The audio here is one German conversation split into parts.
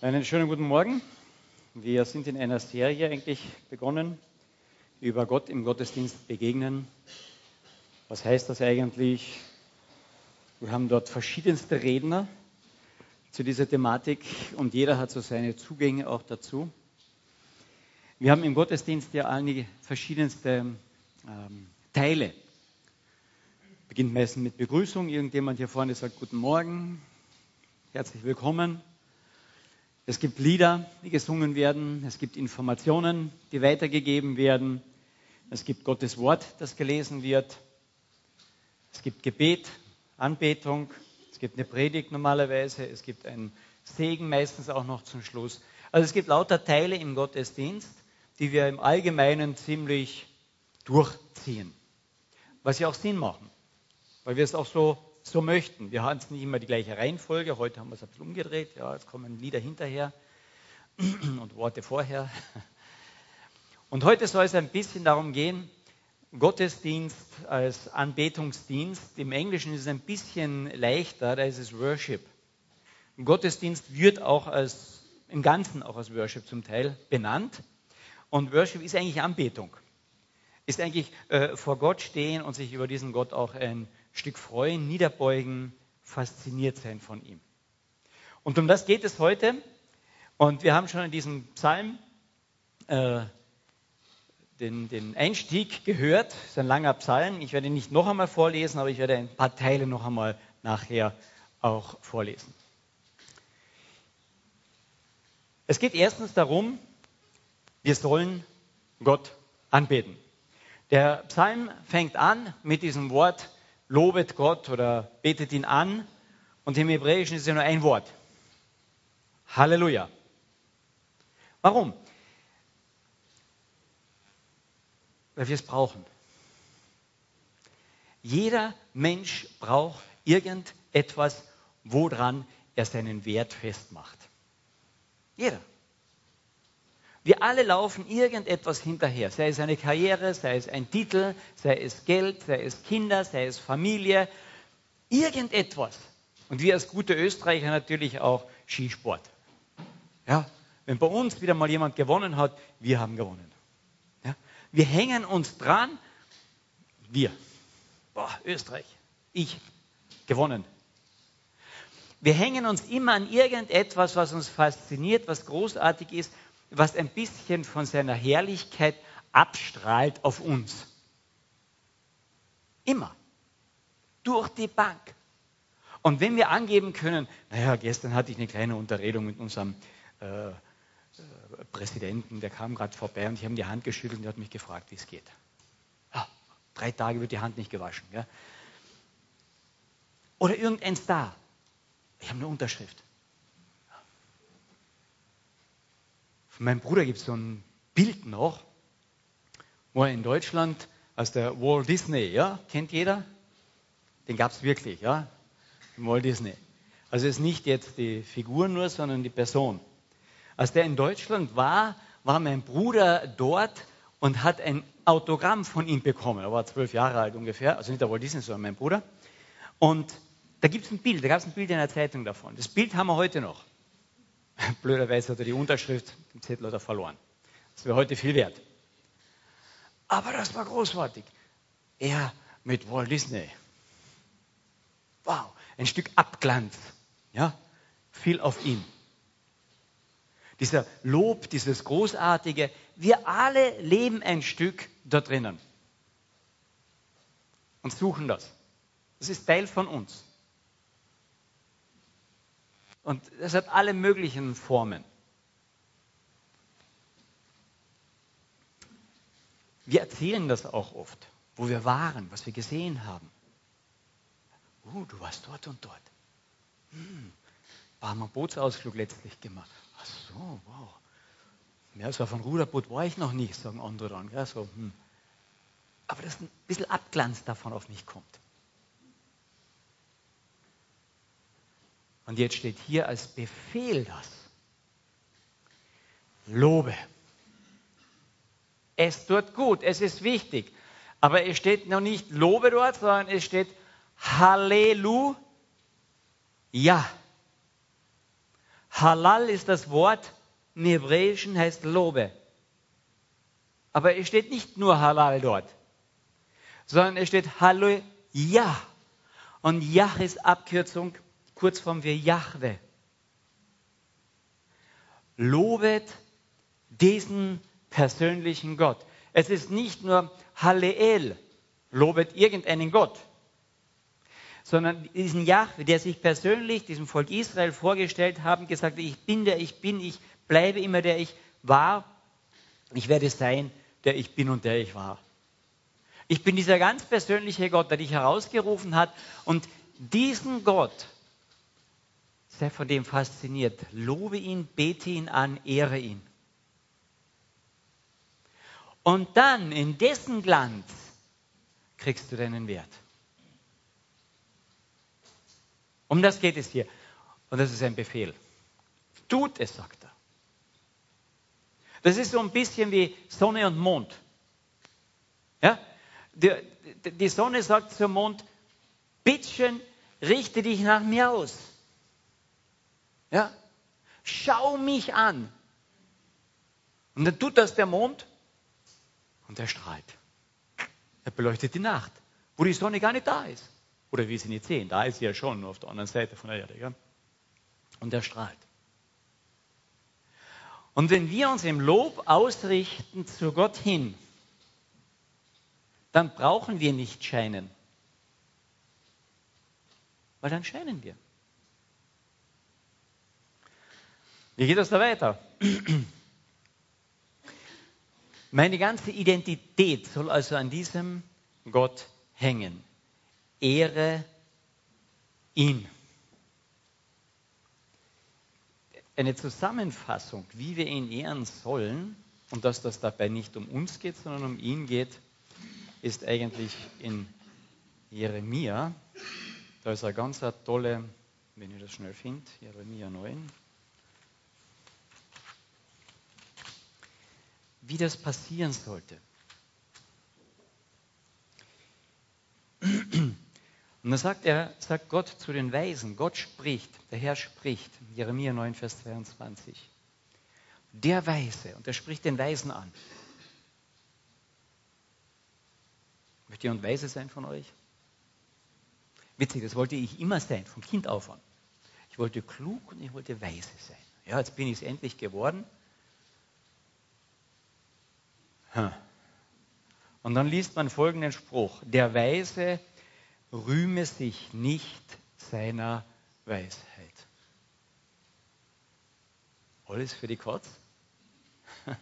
Einen schönen guten Morgen. Wir sind in einer Serie eigentlich begonnen, über Gott im Gottesdienst begegnen. Was heißt das eigentlich? Wir haben dort verschiedenste Redner zu dieser Thematik und jeder hat so seine Zugänge auch dazu. Wir haben im Gottesdienst ja einige verschiedenste ähm, Teile. Beginnt meistens mit Begrüßung. Irgendjemand hier vorne sagt Guten Morgen, herzlich willkommen. Es gibt Lieder, die gesungen werden. Es gibt Informationen, die weitergegeben werden. Es gibt Gottes Wort, das gelesen wird. Es gibt Gebet, Anbetung. Es gibt eine Predigt normalerweise. Es gibt einen Segen meistens auch noch zum Schluss. Also es gibt lauter Teile im Gottesdienst, die wir im Allgemeinen ziemlich durchziehen. Was ja auch Sinn machen, weil wir es auch so so möchten. Wir haben es nicht immer die gleiche Reihenfolge. Heute haben wir es ein bisschen umgedreht. Ja, jetzt kommen Lieder hinterher und Worte vorher. Und heute soll es ein bisschen darum gehen, Gottesdienst als Anbetungsdienst. Im Englischen ist es ein bisschen leichter, da ist es Worship. Gottesdienst wird auch als, im Ganzen auch als Worship zum Teil benannt. Und Worship ist eigentlich Anbetung. Ist eigentlich äh, vor Gott stehen und sich über diesen Gott auch ein Stück freuen, niederbeugen, fasziniert sein von ihm. Und um das geht es heute. Und wir haben schon in diesem Psalm äh, den, den, Einstieg gehört. Das ist ein langer Psalm. Ich werde ihn nicht noch einmal vorlesen, aber ich werde ein paar Teile noch einmal nachher auch vorlesen. Es geht erstens darum, wir sollen Gott anbeten. Der Psalm fängt an mit diesem Wort lobet Gott oder betet ihn an. Und im Hebräischen ist ja nur ein Wort. Halleluja. Warum? Weil wir es brauchen. Jeder Mensch braucht irgendetwas, woran er seinen Wert festmacht. Jeder. Wir alle laufen irgendetwas hinterher, sei es eine Karriere, sei es ein Titel, sei es Geld, sei es Kinder, sei es Familie, irgendetwas. Und wir als gute Österreicher natürlich auch Skisport. Ja, wenn bei uns wieder mal jemand gewonnen hat, wir haben gewonnen. Ja, wir hängen uns dran, wir, Boah, Österreich, ich, gewonnen. Wir hängen uns immer an irgendetwas, was uns fasziniert, was großartig ist was ein bisschen von seiner Herrlichkeit abstrahlt auf uns. Immer. Durch die Bank. Und wenn wir angeben können, naja, gestern hatte ich eine kleine Unterredung mit unserem äh, äh Präsidenten, der kam gerade vorbei und ich habe die Hand geschüttelt und der hat mich gefragt, wie es geht. Ja, drei Tage wird die Hand nicht gewaschen. Ja? Oder irgendein Star. Ich habe eine Unterschrift. Von meinem Bruder gibt es so ein Bild noch, wo er in Deutschland aus der Walt Disney, ja, kennt jeder? Den gab es wirklich, ja, Walt Disney. Also es ist nicht jetzt die Figur nur, sondern die Person. Als der in Deutschland war, war mein Bruder dort und hat ein Autogramm von ihm bekommen. Er war zwölf Jahre alt ungefähr, also nicht der Walt Disney, sondern mein Bruder. Und da gibt es ein Bild, da gab es ein Bild in der Zeitung davon. Das Bild haben wir heute noch. Blöderweise hat er die Unterschrift, den Zettel hat er verloren. Das wäre heute viel wert. Aber das war großartig. Er mit Walt Disney. Wow, ein Stück Abglanz. Ja, fiel auf ihn. Dieser Lob, dieses Großartige, wir alle leben ein Stück da drinnen und suchen das. Das ist Teil von uns. Und es hat alle möglichen Formen. Wir erzählen das auch oft, wo wir waren, was wir gesehen haben. Oh, du warst dort und dort. Hm, war mal Bootsausflug letztlich gemacht. Ach so, wow. Mehr als auf ein Ruderboot war ich noch nicht, sagen andere dann. Ja, so, hm. Aber dass ein bisschen Abglanz davon auf mich kommt. Und jetzt steht hier als Befehl das. Lobe. Es tut gut, es ist wichtig. Aber es steht noch nicht Lobe dort, sondern es steht Halleluja. Halal ist das Wort, im Hebräischen heißt Lobe. Aber es steht nicht nur Halal dort, sondern es steht Halleluja. Und Yah ist Abkürzung, Kurzform für Jahwe. Lobet diesen persönlichen Gott. Es ist nicht nur Halleel, lobet irgendeinen Gott, sondern diesen Jahwe, der sich persönlich diesem Volk Israel vorgestellt haben, gesagt, ich bin der ich bin, ich bleibe immer der ich war, ich werde sein, der ich bin und der ich war. Ich bin dieser ganz persönliche Gott, der dich herausgerufen hat und diesen Gott, sei von dem fasziniert, lobe ihn, bete ihn an, ehre ihn. Und dann in dessen Glanz kriegst du deinen Wert. Um das geht es hier. Und das ist ein Befehl. Tut es, sagt er. Das ist so ein bisschen wie Sonne und Mond. Ja? Die, die Sonne sagt zum Mond, bittchen, richte dich nach mir aus. Ja? Schau mich an. Und dann tut das der Mond und er strahlt. Er beleuchtet die Nacht, wo die Sonne gar nicht da ist. Oder wir sie nicht sehen. Da ist sie ja schon auf der anderen Seite von der Erde. Ja? Und er strahlt. Und wenn wir uns im Lob ausrichten zu Gott hin, dann brauchen wir nicht scheinen. Weil dann scheinen wir. Wie geht das da weiter? Meine ganze Identität soll also an diesem Gott hängen. Ehre ihn. Eine Zusammenfassung, wie wir ihn ehren sollen und dass das dabei nicht um uns geht, sondern um ihn geht, ist eigentlich in Jeremia. Da ist eine ganz tolle, wenn ich das schnell finde, Jeremia 9. Wie das passieren sollte. Und dann sagt er, sagt Gott zu den Weisen, Gott spricht, der Herr spricht, Jeremia 9, Vers 22. Der Weise, und er spricht den Weisen an. Möchte jemand weise sein von euch? Witzig, das wollte ich immer sein, vom Kind auf an. Ich wollte klug und ich wollte weise sein. Ja, jetzt bin ich es endlich geworden. Und dann liest man folgenden Spruch. Der Weise rühme sich nicht seiner Weisheit. Alles für die Kotz?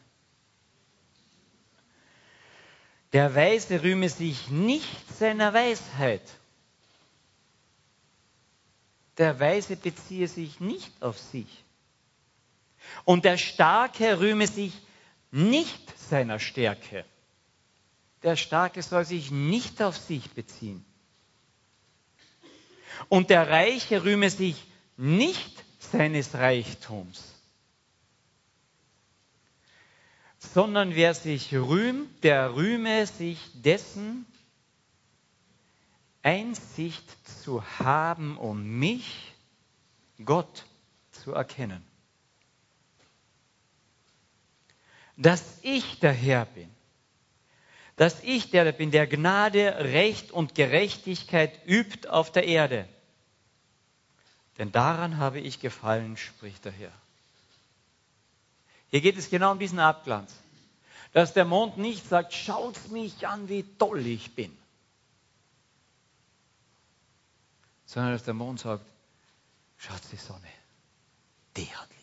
Der Weise rühme sich nicht seiner Weisheit. Der Weise beziehe sich nicht auf sich. Und der Starke rühme sich nicht seiner Stärke. Der Starke soll sich nicht auf sich beziehen. Und der Reiche rühme sich nicht seines Reichtums sondern wer sich rühmt, der rühme sich dessen, Einsicht zu haben, um mich, Gott, zu erkennen. Dass ich der Herr bin, dass ich der bin, der Gnade, Recht und Gerechtigkeit übt auf der Erde. Denn daran habe ich gefallen, spricht der Herr. Hier geht es genau um diesen Abglanz. Dass der Mond nicht sagt, schaut mich an, wie toll ich bin. Sondern dass der Mond sagt, schaut die Sonne, die hat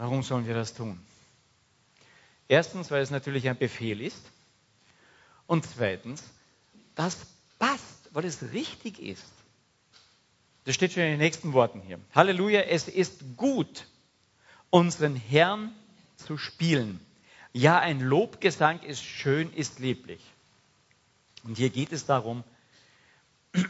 Warum sollen wir das tun? Erstens, weil es natürlich ein Befehl ist. Und zweitens, das passt, weil es richtig ist. Das steht schon in den nächsten Worten hier. Halleluja, es ist gut, unseren Herrn zu spielen. Ja, ein Lobgesang ist schön, ist lieblich. Und hier geht es darum,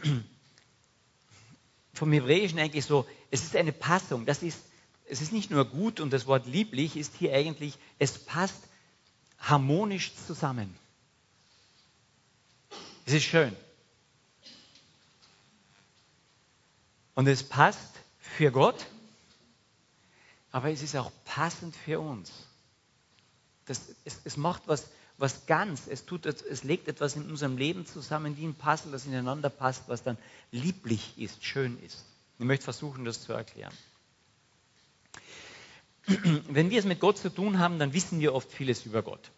vom Hebräischen eigentlich so, es ist eine Passung. Das ist, es ist nicht nur gut und das Wort lieblich ist hier eigentlich, es passt harmonisch zusammen. Es ist schön. Und es passt für Gott, aber es ist auch passend für uns. Das, es, es macht was, was ganz, es, tut, es legt etwas in unserem Leben zusammen wie ein Puzzle, das ineinander passt, was dann lieblich ist, schön ist. Ich möchte versuchen, das zu erklären. Wenn wir es mit Gott zu tun haben, dann wissen wir oft vieles über Gott.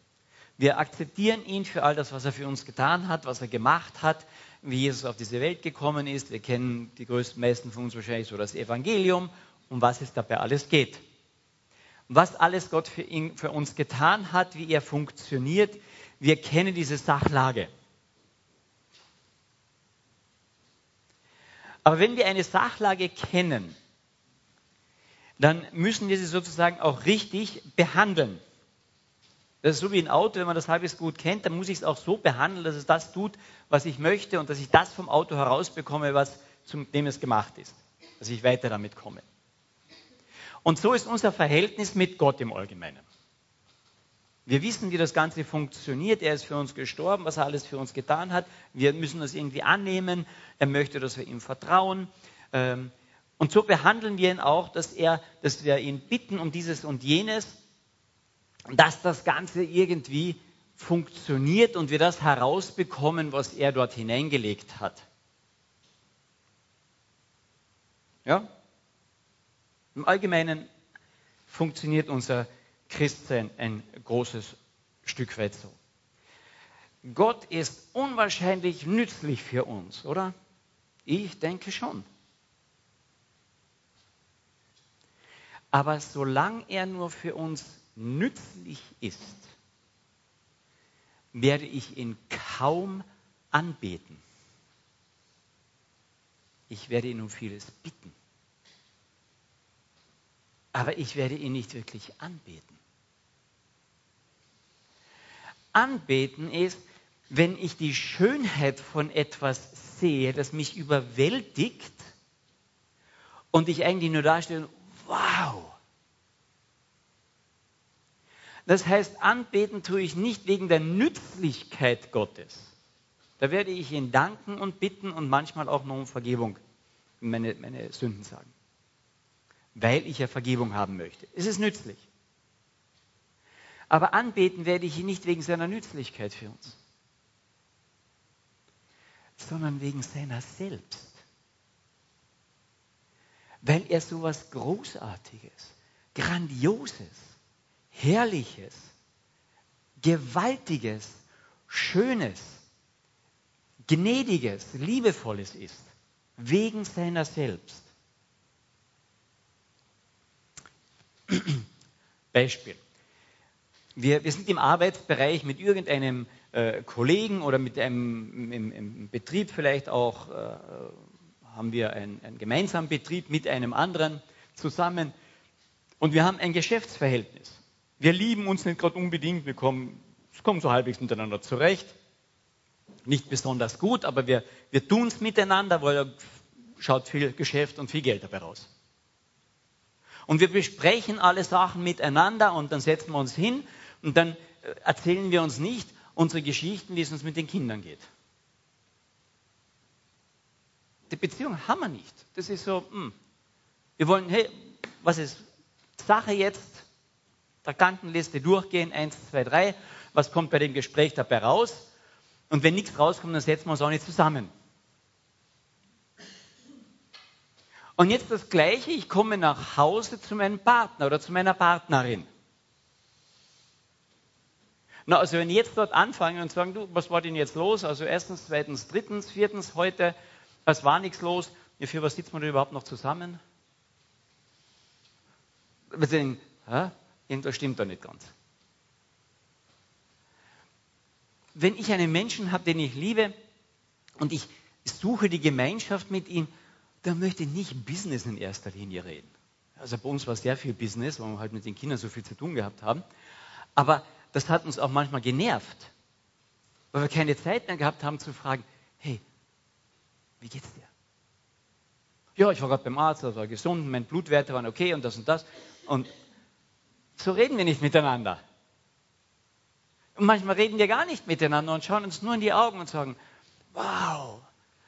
Wir akzeptieren ihn für all das, was er für uns getan hat, was er gemacht hat, wie Jesus auf diese Welt gekommen ist. Wir kennen die größten meisten von uns wahrscheinlich so das Evangelium, um was es dabei alles geht. Was alles Gott für, ihn, für uns getan hat, wie er funktioniert. Wir kennen diese Sachlage. Aber wenn wir eine Sachlage kennen, dann müssen wir sie sozusagen auch richtig behandeln. Das ist so wie ein Auto, wenn man das halbwegs gut kennt, dann muss ich es auch so behandeln, dass es das tut, was ich möchte und dass ich das vom Auto herausbekomme, was zum dem es gemacht ist. Dass ich weiter damit komme. Und so ist unser Verhältnis mit Gott im Allgemeinen. Wir wissen, wie das Ganze funktioniert. Er ist für uns gestorben, was er alles für uns getan hat. Wir müssen das irgendwie annehmen. Er möchte, dass wir ihm vertrauen. Ähm, und so behandeln wir ihn auch, dass, er, dass wir ihn bitten um dieses und jenes, dass das Ganze irgendwie funktioniert und wir das herausbekommen, was er dort hineingelegt hat. Ja? Im Allgemeinen funktioniert unser Christsein ein großes Stück weit so. Gott ist unwahrscheinlich nützlich für uns, oder? Ich denke schon. Aber solange er nur für uns nützlich ist, werde ich ihn kaum anbeten. Ich werde ihn um vieles bitten. Aber ich werde ihn nicht wirklich anbeten. Anbeten ist, wenn ich die Schönheit von etwas sehe, das mich überwältigt und ich eigentlich nur dastehe, wow. Das heißt, anbeten tue ich nicht wegen der Nützlichkeit Gottes. Da werde ich ihn danken und bitten und manchmal auch noch um Vergebung, meine, meine Sünden sagen. Weil ich ja Vergebung haben möchte. Es ist nützlich. Aber anbeten werde ich ihn nicht wegen seiner Nützlichkeit für uns, sondern wegen seiner selbst weil er so etwas Großartiges, Grandioses, Herrliches, Gewaltiges, Schönes, Gnädiges, Liebevolles ist, wegen seiner selbst. Beispiel. Wir, wir sind im Arbeitsbereich mit irgendeinem äh, Kollegen oder mit einem im, im Betrieb vielleicht auch äh, haben wir einen, einen gemeinsamen Betrieb mit einem anderen zusammen und wir haben ein Geschäftsverhältnis. Wir lieben uns nicht gerade unbedingt, wir kommen, kommen so halbwegs miteinander zurecht. Nicht besonders gut, aber wir, wir tun es miteinander, weil da schaut viel Geschäft und viel Geld dabei raus. Und wir besprechen alle Sachen miteinander und dann setzen wir uns hin und dann äh, erzählen wir uns nicht unsere Geschichten, wie es uns mit den Kindern geht. Die Beziehung haben wir nicht. Das ist so, hm. wir wollen, hey, was ist Sache jetzt? Der Kantenliste durchgehen, eins, zwei, drei. Was kommt bei dem Gespräch dabei raus? Und wenn nichts rauskommt, dann setzen wir uns auch nicht zusammen. Und jetzt das Gleiche, ich komme nach Hause zu meinem Partner oder zu meiner Partnerin. Na, also wenn ich jetzt dort anfange und sagen, du, was war denn jetzt los? Also erstens, zweitens, drittens, viertens, heute es war nichts los. Ja, für was sitzt man denn überhaupt noch zusammen? Wir denken, hä? irgendwas stimmt da nicht ganz. Wenn ich einen Menschen habe, den ich liebe und ich suche die Gemeinschaft mit ihm, dann möchte ich nicht Business in erster Linie reden. Also bei uns war sehr viel Business, weil wir halt mit den Kindern so viel zu tun gehabt haben. Aber das hat uns auch manchmal genervt, weil wir keine Zeit mehr gehabt haben zu fragen, wie geht's dir? Ja, ich war gerade beim Arzt, das war gesund, meine Blutwerte waren okay und das und das. Und so reden wir nicht miteinander. Und manchmal reden wir gar nicht miteinander und schauen uns nur in die Augen und sagen, wow,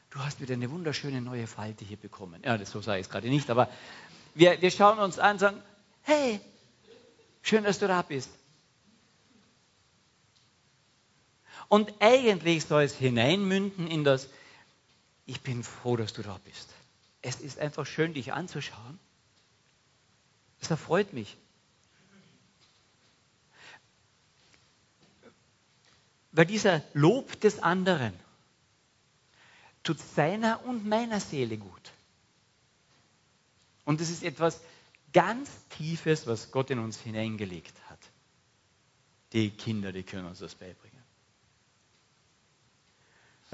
du hast wieder eine wunderschöne neue Falte hier bekommen. Ja, das so sage ich es gerade nicht, aber wir, wir schauen uns an und sagen, hey, schön, dass du da bist. Und eigentlich soll es hineinmünden in das, ich bin froh, dass du da bist. Es ist einfach schön, dich anzuschauen. Es erfreut mich. Weil dieser Lob des anderen tut seiner und meiner Seele gut. Und es ist etwas ganz Tiefes, was Gott in uns hineingelegt hat. Die Kinder, die können uns das beibringen.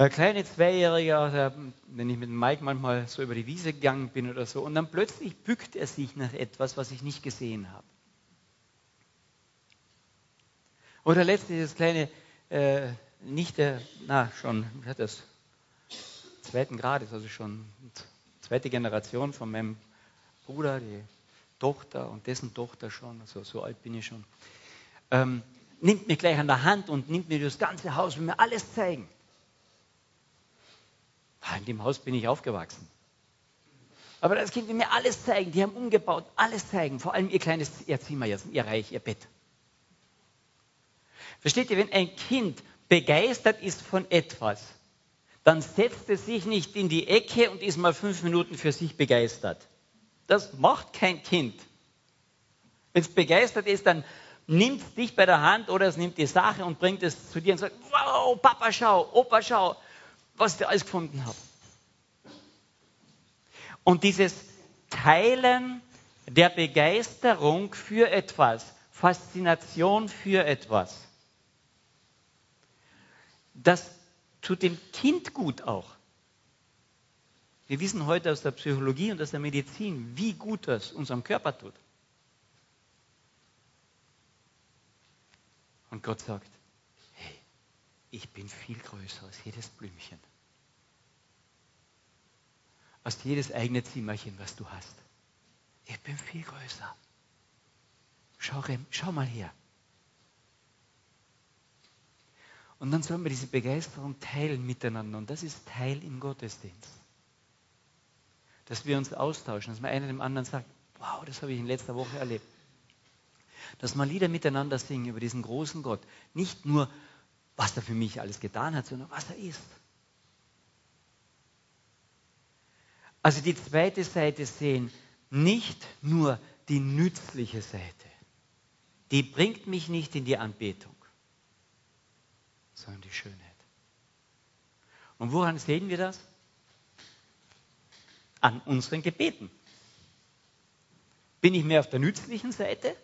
Ein kleiner Zweijähriger, wenn ich mit Mike manchmal so über die Wiese gegangen bin oder so, und dann plötzlich bückt er sich nach etwas, was ich nicht gesehen habe. Oder letztlich das kleine, äh, nicht der, na schon, hat das zweiten Grades, also schon zweite Generation von meinem Bruder, die Tochter und dessen Tochter schon, also so alt bin ich schon, ähm, nimmt mich gleich an der Hand und nimmt mir das ganze Haus, will mir alles zeigen. Ah, in dem Haus bin ich aufgewachsen. Aber das Kind will mir alles zeigen. Die haben umgebaut, alles zeigen. Vor allem ihr kleines ihr Zimmer ihr Reich, ihr Bett. Versteht ihr, wenn ein Kind begeistert ist von etwas, dann setzt es sich nicht in die Ecke und ist mal fünf Minuten für sich begeistert. Das macht kein Kind. Wenn es begeistert ist, dann nimmt es dich bei der Hand oder es nimmt die Sache und bringt es zu dir und sagt, wow, Papa, schau, Opa, schau, was ich alles gefunden habe. Und dieses Teilen der Begeisterung für etwas, Faszination für etwas, das tut dem Kind gut auch. Wir wissen heute aus der Psychologie und aus der Medizin, wie gut das unserem Körper tut. Und Gott sagt, ich bin viel größer als jedes Blümchen als jedes eigene Zimmerchen, was du hast. Ich bin viel größer. Schau, schau mal her. Und dann sollen wir diese Begeisterung teilen miteinander. Und das ist Teil im Gottesdienst. Dass wir uns austauschen, dass man einer dem anderen sagt, wow, das habe ich in letzter Woche erlebt. Dass man Lieder miteinander singen über diesen großen Gott. Nicht nur, was er für mich alles getan hat, sondern was er ist. Also die zweite Seite sehen, nicht nur die nützliche Seite. Die bringt mich nicht in die Anbetung, sondern die Schönheit. Und woran sehen wir das? An unseren Gebeten. Bin ich mehr auf der nützlichen Seite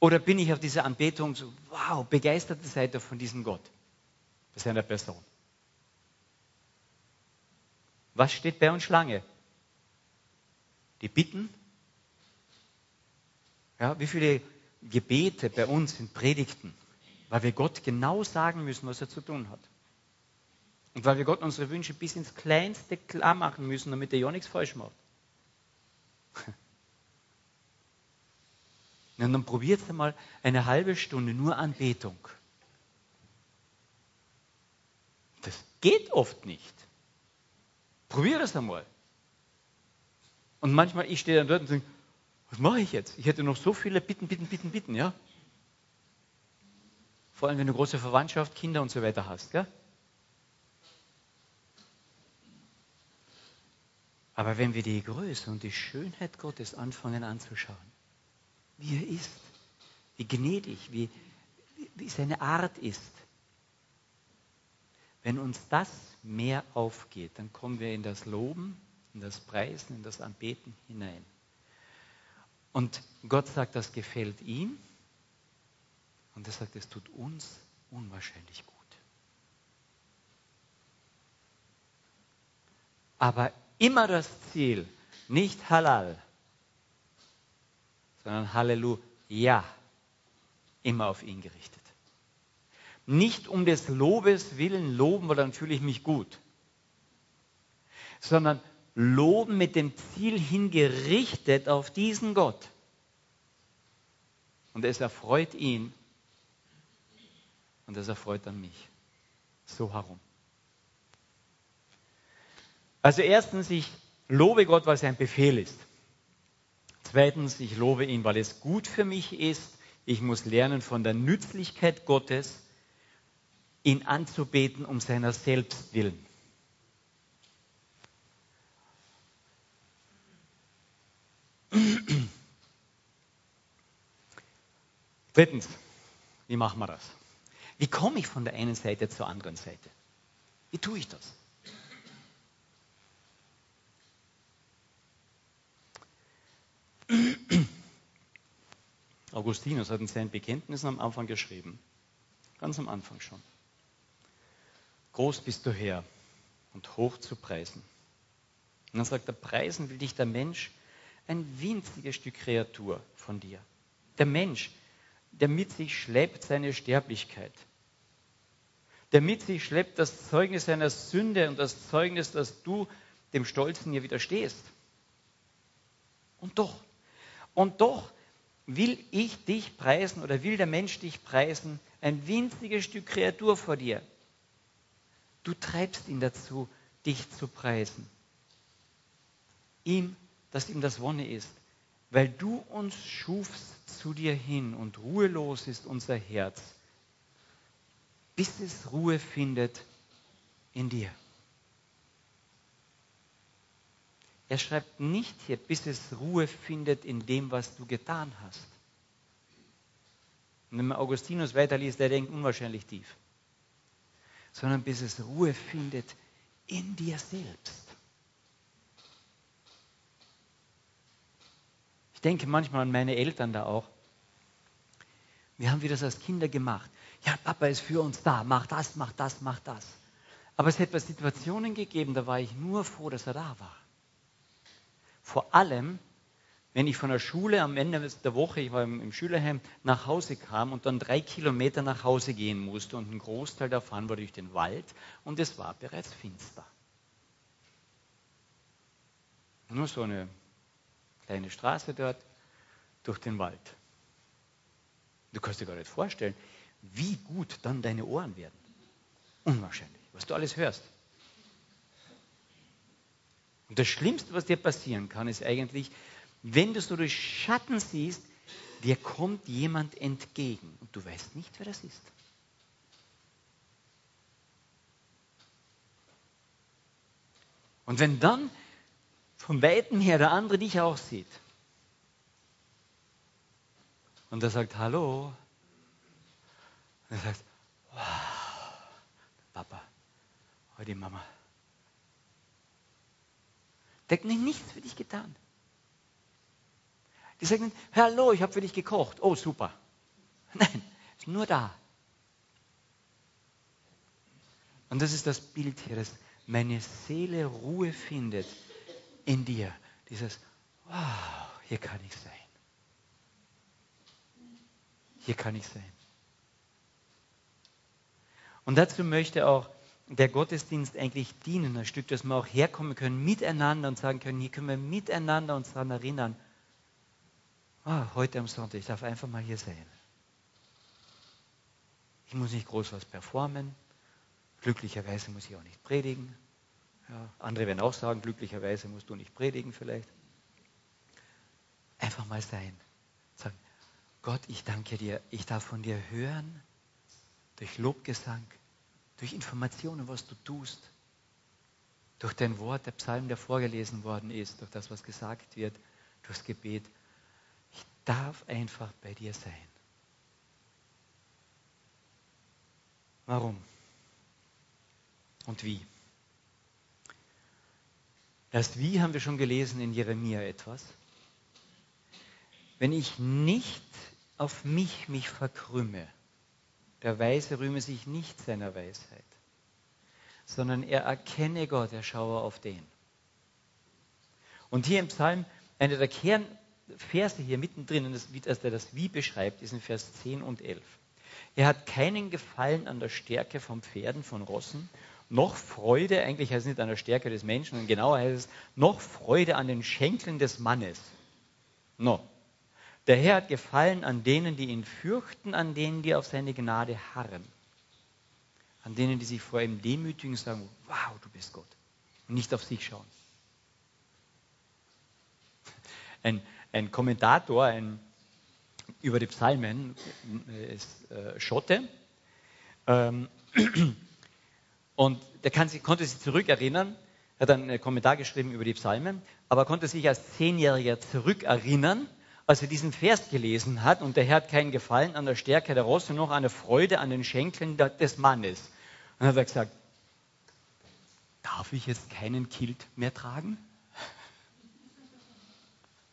oder bin ich auf dieser Anbetung so, wow, begeisterte Seite von diesem Gott, bei seiner Person? Was steht bei uns Schlange? Die Bitten. Ja, wie viele Gebete bei uns sind Predigten, weil wir Gott genau sagen müssen, was er zu tun hat. Und weil wir Gott unsere Wünsche bis ins Kleinste klar machen müssen, damit er ja nichts falsch macht. Und dann probiert einmal eine halbe Stunde nur Anbetung. Das geht oft nicht. Probier das einmal. Und manchmal, ich stehe dann dort und denke, was mache ich jetzt? Ich hätte noch so viele Bitten, Bitten, Bitten, Bitten, ja? Vor allem, wenn du große Verwandtschaft, Kinder und so weiter hast, gell? Aber wenn wir die Größe und die Schönheit Gottes anfangen anzuschauen, wie er ist, wie gnädig, wie, wie seine Art ist, wenn uns das mehr aufgeht, dann kommen wir in das Loben, in das Preisen, in das Anbeten hinein. Und Gott sagt, das gefällt ihm. Und er sagt, es tut uns unwahrscheinlich gut. Aber immer das Ziel, nicht Halal, sondern Halleluja, immer auf ihn gerichtet. Nicht um des Lobes willen loben, weil dann fühle ich mich gut, sondern loben mit dem Ziel hingerichtet auf diesen Gott. Und es erfreut ihn und es erfreut dann mich. So herum. Also erstens, ich lobe Gott, weil es ein Befehl ist. Zweitens, ich lobe ihn, weil es gut für mich ist. Ich muss lernen von der Nützlichkeit Gottes, ihn anzubeten um seiner selbst willen. Drittens, wie machen wir das? Wie komme ich von der einen Seite zur anderen Seite? Wie tue ich das? Augustinus hat in seinen Bekenntnissen am Anfang geschrieben, ganz am Anfang schon. Groß bist du Herr und hoch zu preisen. Und dann sagt er, preisen will dich der Mensch, ein winziges Stück Kreatur von dir. Der Mensch, der mit sich schleppt seine Sterblichkeit, der mit sich schleppt das Zeugnis seiner Sünde und das Zeugnis, dass du dem Stolzen hier widerstehst. Und doch, und doch will ich dich preisen oder will der Mensch dich preisen, ein winziges Stück Kreatur vor dir. Du treibst ihn dazu, dich zu preisen. Ihm, dass ihm das Wonne ist, weil du uns schufst zu dir hin und ruhelos ist unser Herz, bis es Ruhe findet in dir. Er schreibt nicht hier, bis es Ruhe findet in dem, was du getan hast. Und wenn man Augustinus weiterliest, der denkt unwahrscheinlich tief. Sondern bis es Ruhe findet in dir selbst. Ich denke manchmal an meine Eltern da auch. Wir haben wir das als Kinder gemacht. Ja, Papa ist für uns da, mach das, mach das, mach das. Aber es hat Situationen gegeben, da war ich nur froh, dass er da war. Vor allem, wenn ich von der Schule am Ende der Woche, ich war im, Schülerheim, nach Hause kam und dann drei Kilometer nach Hause gehen musste und ein Großteil davon war durch den Wald und es war bereits finster. Nur so eine kleine Straße dort durch den Wald. Du kannst dir gar nicht vorstellen, wie gut dann deine Ohren werden. Unwahrscheinlich, was du alles hörst. Und das Schlimmste, was dir passieren kann, ist eigentlich, wenn du so durch Schatten siehst, dir kommt jemand entgegen und du weißt nicht, wer das ist. Und wenn dann von weitem her der andere dich auch sieht und er sagt Hallo, und er sagt, wow, Papa, heute Mama, der hat nichts für dich getan. Die sagen, hallo, ich habe für dich gekocht. Oh, super. Nein, ist nur da. Und das ist das Bild hier, dass meine Seele Ruhe findet in dir. Dieses, wow, hier kann ich sein. Hier kann ich sein. Und dazu möchte auch der Gottesdienst eigentlich dienen, ein Stück, dass wir auch herkommen können miteinander und sagen können, hier können wir miteinander uns daran erinnern. Ah, heute am Sonntag, ich darf einfach mal hier sein. Ich muss nicht groß was performen. Glücklicherweise muss ich auch nicht predigen. Ja, andere werden auch sagen, glücklicherweise musst du nicht predigen vielleicht. Einfach mal sein. Sagen, Gott, ich danke dir, ich darf von dir hören, durch Lobgesang, durch Informationen, was du tust, durch dein Wort, der Psalm, der vorgelesen worden ist, durch das, was gesagt wird, durchs Gebet. Ich darf einfach bei dir sein. Warum? Und wie? Das Wie haben wir schon gelesen in Jeremia etwas. Wenn ich nicht auf mich mich verkrümme, der Weise rühme sich nicht seiner Weisheit, sondern er erkenne Gott, er schaue auf den. Und hier im Psalm, einer der Kernverse hier mittendrin, als der das Wie beschreibt, ist in Vers 10 und 11. Er hat keinen Gefallen an der Stärke von Pferden, von Rossen, noch Freude, eigentlich heißt es nicht an der Stärke des Menschen, sondern genauer heißt es, noch Freude an den Schenkeln des Mannes. No. Der Herr hat Gefallen an denen, die ihn fürchten, an denen, die auf seine Gnade harren. An denen, die sich vor ihm demütigen und sagen, wow, du bist Gott. und nicht auf sich schauen. Ein, ein Kommentator ein, über die Psalmen äh, ist äh, Schotte. Ähm, und der kann konnte sich zurückerinnern, hat einen Kommentar geschrieben über die Psalmen, aber konnte sich als Zehnjähriger zurückerinnern, als er diesen Vers gelesen hat und der Herr hat keinen Gefallen an der Stärke der Rosse, noch eine Freude an den Schenkeln des Mannes. Und dann hat er gesagt, darf ich jetzt keinen Kilt mehr tragen?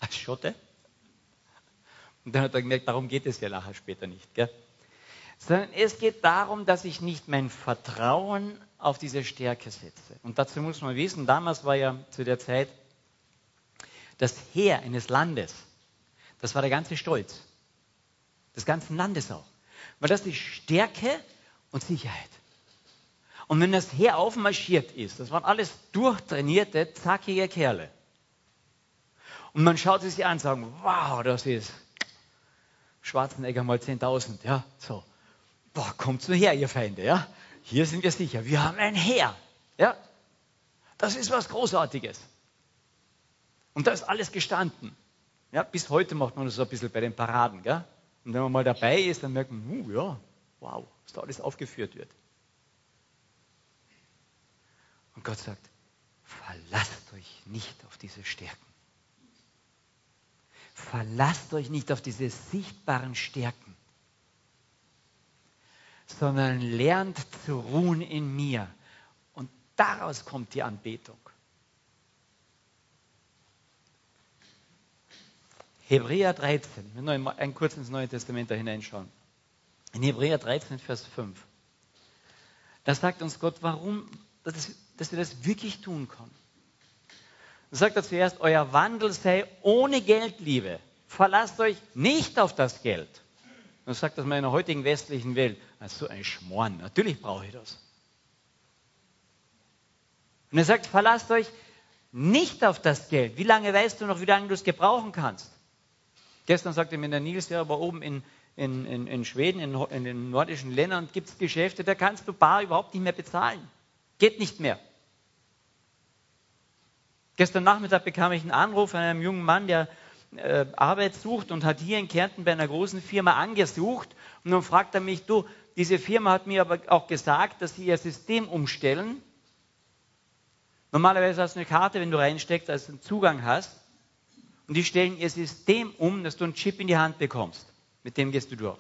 Als Schotte? Und dann hat er gemerkt, darum geht es ja nachher später nicht. Gell? Sondern es geht darum, dass ich nicht mein Vertrauen auf diese Stärke setze. Und dazu muss man wissen, damals war ja zu der Zeit das Heer eines Landes das war der ganze Stolz. Des ganzen Landes auch. Weil das ist Stärke und Sicherheit. Und wenn das Heer aufmarschiert ist, das waren alles durchtrainierte, zackige Kerle. Und man schaut sich an und sagt, wow, das ist Schwarzenegger mal 10.000, ja, so. Boah, kommt nur her, ihr Feinde, ja. Hier sind wir sicher. Wir haben ein Heer, ja. Das ist was Großartiges. Und da ist alles gestanden. Ja, bis heute macht man das so ein bisschen bei den Paraden. Gell? Und wenn man mal dabei ist, dann merkt man, uh, ja, wow, was da alles aufgeführt wird. Und Gott sagt, verlasst euch nicht auf diese Stärken. Verlasst euch nicht auf diese sichtbaren Stärken, sondern lernt zu ruhen in mir. Und daraus kommt die Anbetung. Hebräer 13, wir müssen ein kurz ins Neue Testament da hineinschauen. In Hebräer 13, Vers 5. Da sagt uns Gott, warum, dass, dass wir das wirklich tun können. Da sagt er zuerst, euer Wandel sei ohne Geldliebe. Verlasst euch nicht auf das Geld. Und sagt das mal in der heutigen westlichen Welt. so ein Schmoren, natürlich brauche ich das. Und er sagt, verlasst euch nicht auf das Geld. Wie lange weißt du noch, wie lange du es gebrauchen kannst? Gestern sagte mir der Nils, der war oben in, in, in, in Schweden, in, in, den nordischen Ländern, gibt es Geschäfte, da kannst du bar überhaupt nicht mehr bezahlen. Geht nicht mehr. Gestern Nachmittag bekam ich einen Anruf von einem jungen Mann, der äh, Arbeit sucht und hat hier in Kärnten bei einer großen Firma angesucht. Und dann fragt er mich, du, diese Firma hat mir aber auch gesagt, dass sie ihr System umstellen. Normalerweise hast du eine Karte, wenn du reinsteckst, als du einen Zugang hast. Und die stellen ihr System um, dass du einen Chip in die Hand bekommst. Mit dem gehst du durch.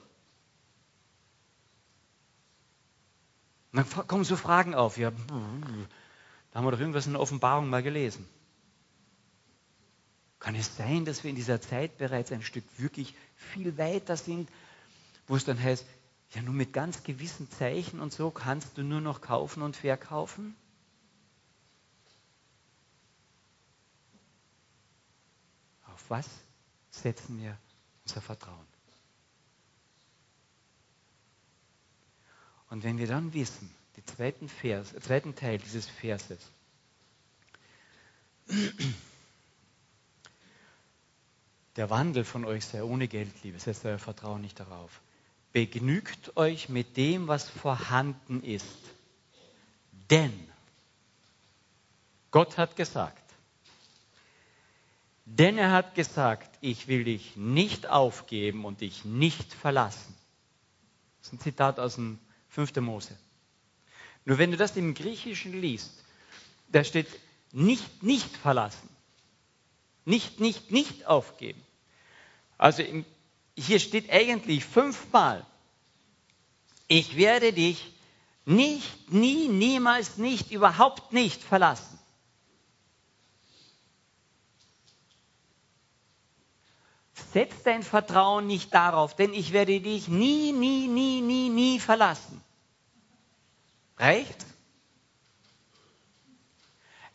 Und dann kommen so Fragen auf. Ja, da haben wir doch irgendwas in der Offenbarung mal gelesen. Kann es sein, dass wir in dieser Zeit bereits ein Stück wirklich viel weiter sind, wo es dann heißt, ja, nur mit ganz gewissen Zeichen und so kannst du nur noch kaufen und verkaufen? Was setzen wir unser Vertrauen? Und wenn wir dann wissen, den zweiten, Vers, zweiten Teil dieses Verses, der Wandel von euch sei ohne Geldliebe, setzt euer Vertrauen nicht darauf. Begnügt euch mit dem, was vorhanden ist. Denn Gott hat gesagt, denn er hat gesagt, ich will dich nicht aufgeben und dich nicht verlassen. Das ist ein Zitat aus dem 5. Mose. Nur wenn du das im Griechischen liest, da steht nicht, nicht verlassen. Nicht, nicht, nicht aufgeben. Also im, hier steht eigentlich fünfmal, ich werde dich nicht, nie, niemals nicht, überhaupt nicht verlassen. Setz dein Vertrauen nicht darauf, denn ich werde dich nie, nie, nie, nie, nie verlassen. Reicht?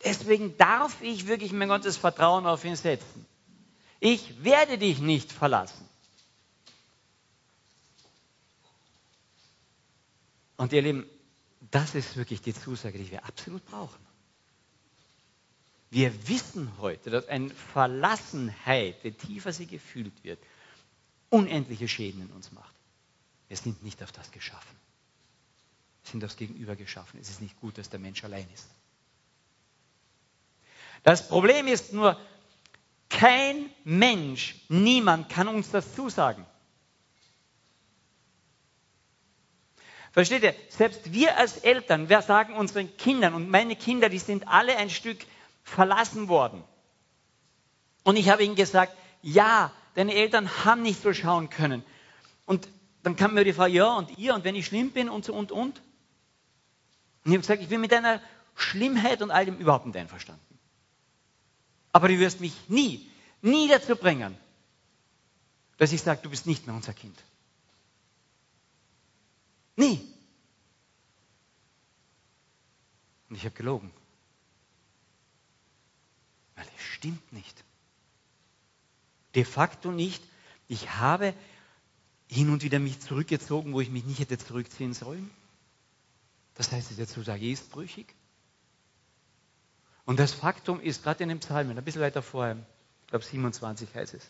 Deswegen darf ich wirklich mein Gottes Vertrauen auf ihn setzen. Ich werde dich nicht verlassen. Und ihr Lieben, das ist wirklich die Zusage, die wir absolut brauchen. Wir wissen heute, dass eine Verlassenheit, je tiefer sie gefühlt wird, unendliche Schäden in uns macht. Wir sind nicht auf das geschaffen. Wir sind aufs Gegenüber geschaffen. Es ist nicht gut, dass der Mensch allein ist. Das Problem ist nur, kein Mensch, niemand kann uns das zusagen. Versteht ihr? Selbst wir als Eltern, wir sagen unseren Kindern, und meine Kinder, die sind alle ein Stück verlassen worden. Und ich habe ihnen gesagt, ja, deine Eltern haben nicht so schauen können. Und dann kam mir die Frage, ja, und ihr, und wenn ich schlimm bin und so und und. Und ich habe gesagt, ich bin mit deiner Schlimmheit und all dem überhaupt nicht einverstanden. Aber du wirst mich nie, nie dazu bringen, dass ich sage, du bist nicht mehr unser Kind. Nie. Und ich habe gelogen. Weil es stimmt nicht. De facto nicht. Ich habe hin und wieder mich zurückgezogen, wo ich mich nicht hätte zurückziehen sollen. Das heißt, diese Zusage ist brüchig. Und das Faktum ist, gerade in den Psalmen, ein bisschen weiter vorher, ich glaube 27 heißt es,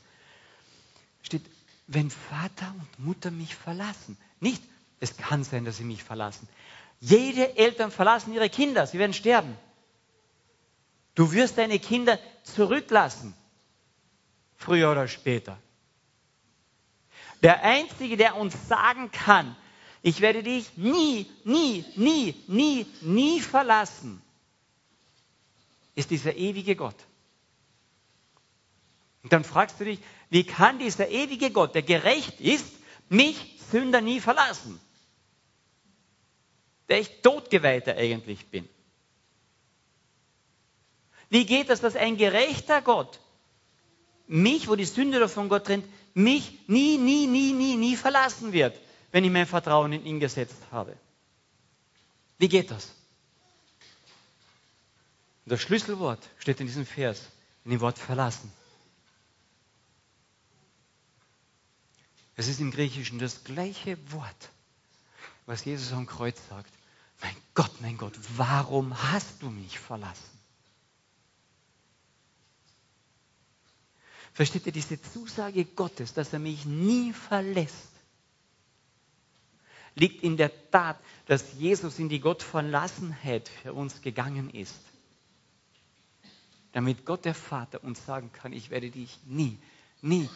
steht, wenn Vater und Mutter mich verlassen, nicht, es kann sein, dass sie mich verlassen. Jede Eltern verlassen ihre Kinder, sie werden sterben. Du wirst deine Kinder zurücklassen, früher oder später. Der Einzige, der uns sagen kann, ich werde dich nie, nie, nie, nie, nie verlassen, ist dieser ewige Gott. Und dann fragst du dich, wie kann dieser ewige Gott, der gerecht ist, mich Sünder nie verlassen? der ich Totgeweihter eigentlich bin. Wie geht das, dass ein gerechter Gott mich, wo die Sünde von Gott trennt, mich nie, nie, nie, nie, nie verlassen wird, wenn ich mein Vertrauen in ihn gesetzt habe? Wie geht das? Das Schlüsselwort steht in diesem Vers, in dem Wort verlassen. Es ist im Griechischen das gleiche Wort, was Jesus am Kreuz sagt. Mein Gott, mein Gott, warum hast du mich verlassen? Versteht ihr diese Zusage Gottes, dass er mich nie verlässt? Liegt in der Tat, dass Jesus in die Gottverlassenheit für uns gegangen ist. Damit Gott der Vater uns sagen kann, ich werde dich nie, nie,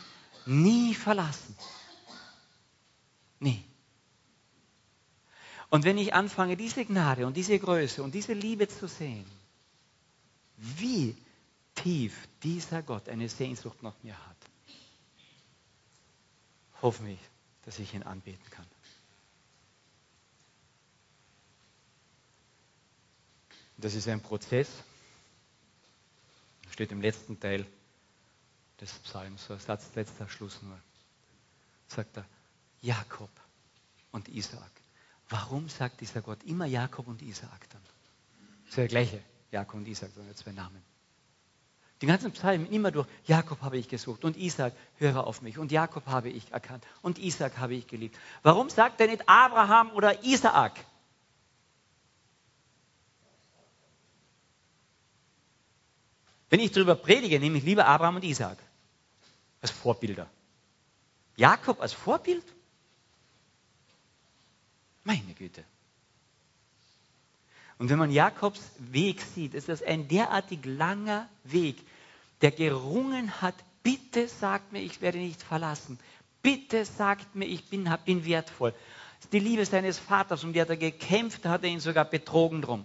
nie verlassen. Nie. Und wenn ich anfange, diese Gnade und diese Größe und diese Liebe zu sehen, wie tief dieser Gott eine Sehnsucht nach mir hat, hoffen wir, dass ich ihn anbeten kann. Das ist ein Prozess, steht im letzten Teil des Psalms, so Satz, letzter Schluss nur, sagt er, Jakob und Isaak Warum sagt dieser Gott immer Jakob und Isaak dann? Das ist ja der gleiche Jakob und Isaak, sondern zwei Namen. Die ganzen Psalmen immer durch, Jakob habe ich gesucht und Isaak, höre auf mich. Und Jakob habe ich erkannt und Isaak habe ich geliebt. Warum sagt er nicht Abraham oder Isaak? Wenn ich darüber predige, nehme ich lieber Abraham und Isaak als Vorbilder. Jakob als Vorbild? Meine Güte. Und wenn man Jakobs Weg sieht, ist das ein derartig langer Weg, der gerungen hat, bitte sagt mir, ich werde nicht verlassen. Bitte sagt mir, ich bin, bin wertvoll. Das ist die Liebe seines Vaters, um die hat er gekämpft, hat er ihn sogar betrogen drum.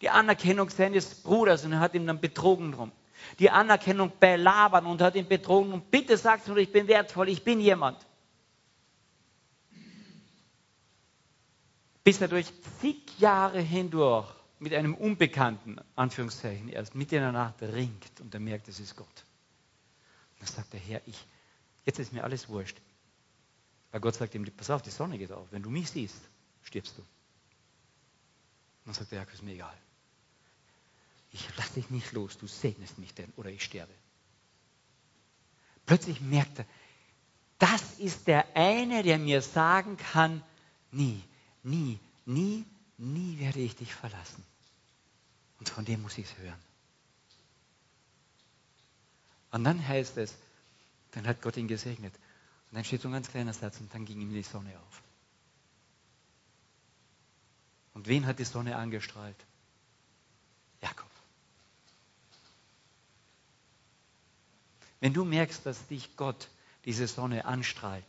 Die Anerkennung seines Bruders und er hat ihn dann betrogen drum. Die Anerkennung bei Laban und hat ihn betrogen und bitte sagt mir, ich bin wertvoll, ich bin jemand. bis er durch zig Jahre hindurch mit einem Unbekannten, Anführungszeichen, erst mit in der Nacht ringt und er merkt, es ist Gott. Dann sagt der Herr, ich, jetzt ist mir alles wurscht. Weil Gott sagt ihm, pass auf, die Sonne geht auf. Wenn du mich siehst, stirbst du. Dann sagt der Herr, ist mir egal. Ich lasse dich nicht los, du segnest mich denn oder ich sterbe. Plötzlich merkt er, das ist der eine, der mir sagen kann, nie, nie, nie, nie werde ich dich verlassen. Und von dem muss ich es hören. Und dann heißt es, dann hat Gott ihn gesegnet. Und dann steht so ein ganz kleiner Satz und dann ging ihm die Sonne auf. Und wen hat die Sonne angestrahlt? Jakob. Wenn du merkst, dass dich Gott diese Sonne anstrahlt,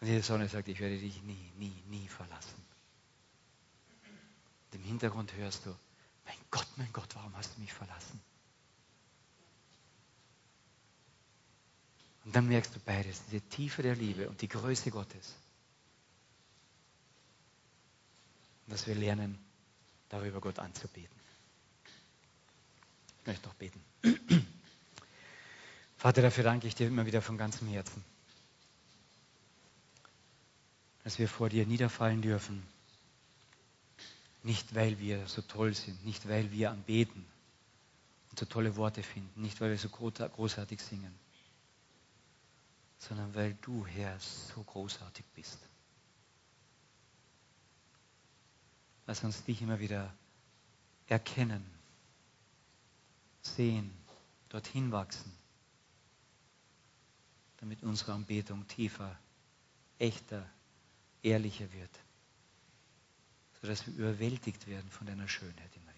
und die Sonne sagt, ich werde dich nie, nie, nie verlassen. Hintergrund hörst du, mein Gott, mein Gott, warum hast du mich verlassen? Und dann merkst du beides, diese Tiefe der Liebe und die Größe Gottes. Und dass wir lernen, darüber Gott anzubeten. Ich möchte noch beten. Vater, dafür danke ich dir immer wieder von ganzem Herzen, dass wir vor dir niederfallen dürfen. Nicht, weil wir so toll sind, nicht, weil wir anbeten und so tolle Worte finden, nicht, weil wir so großartig singen, sondern weil du, Herr, so großartig bist. Lass uns dich immer wieder erkennen, sehen, dorthin wachsen, damit unsere Anbetung tiefer, echter, ehrlicher wird, sodass wir überwältigt werden von deiner Schönheit wieder.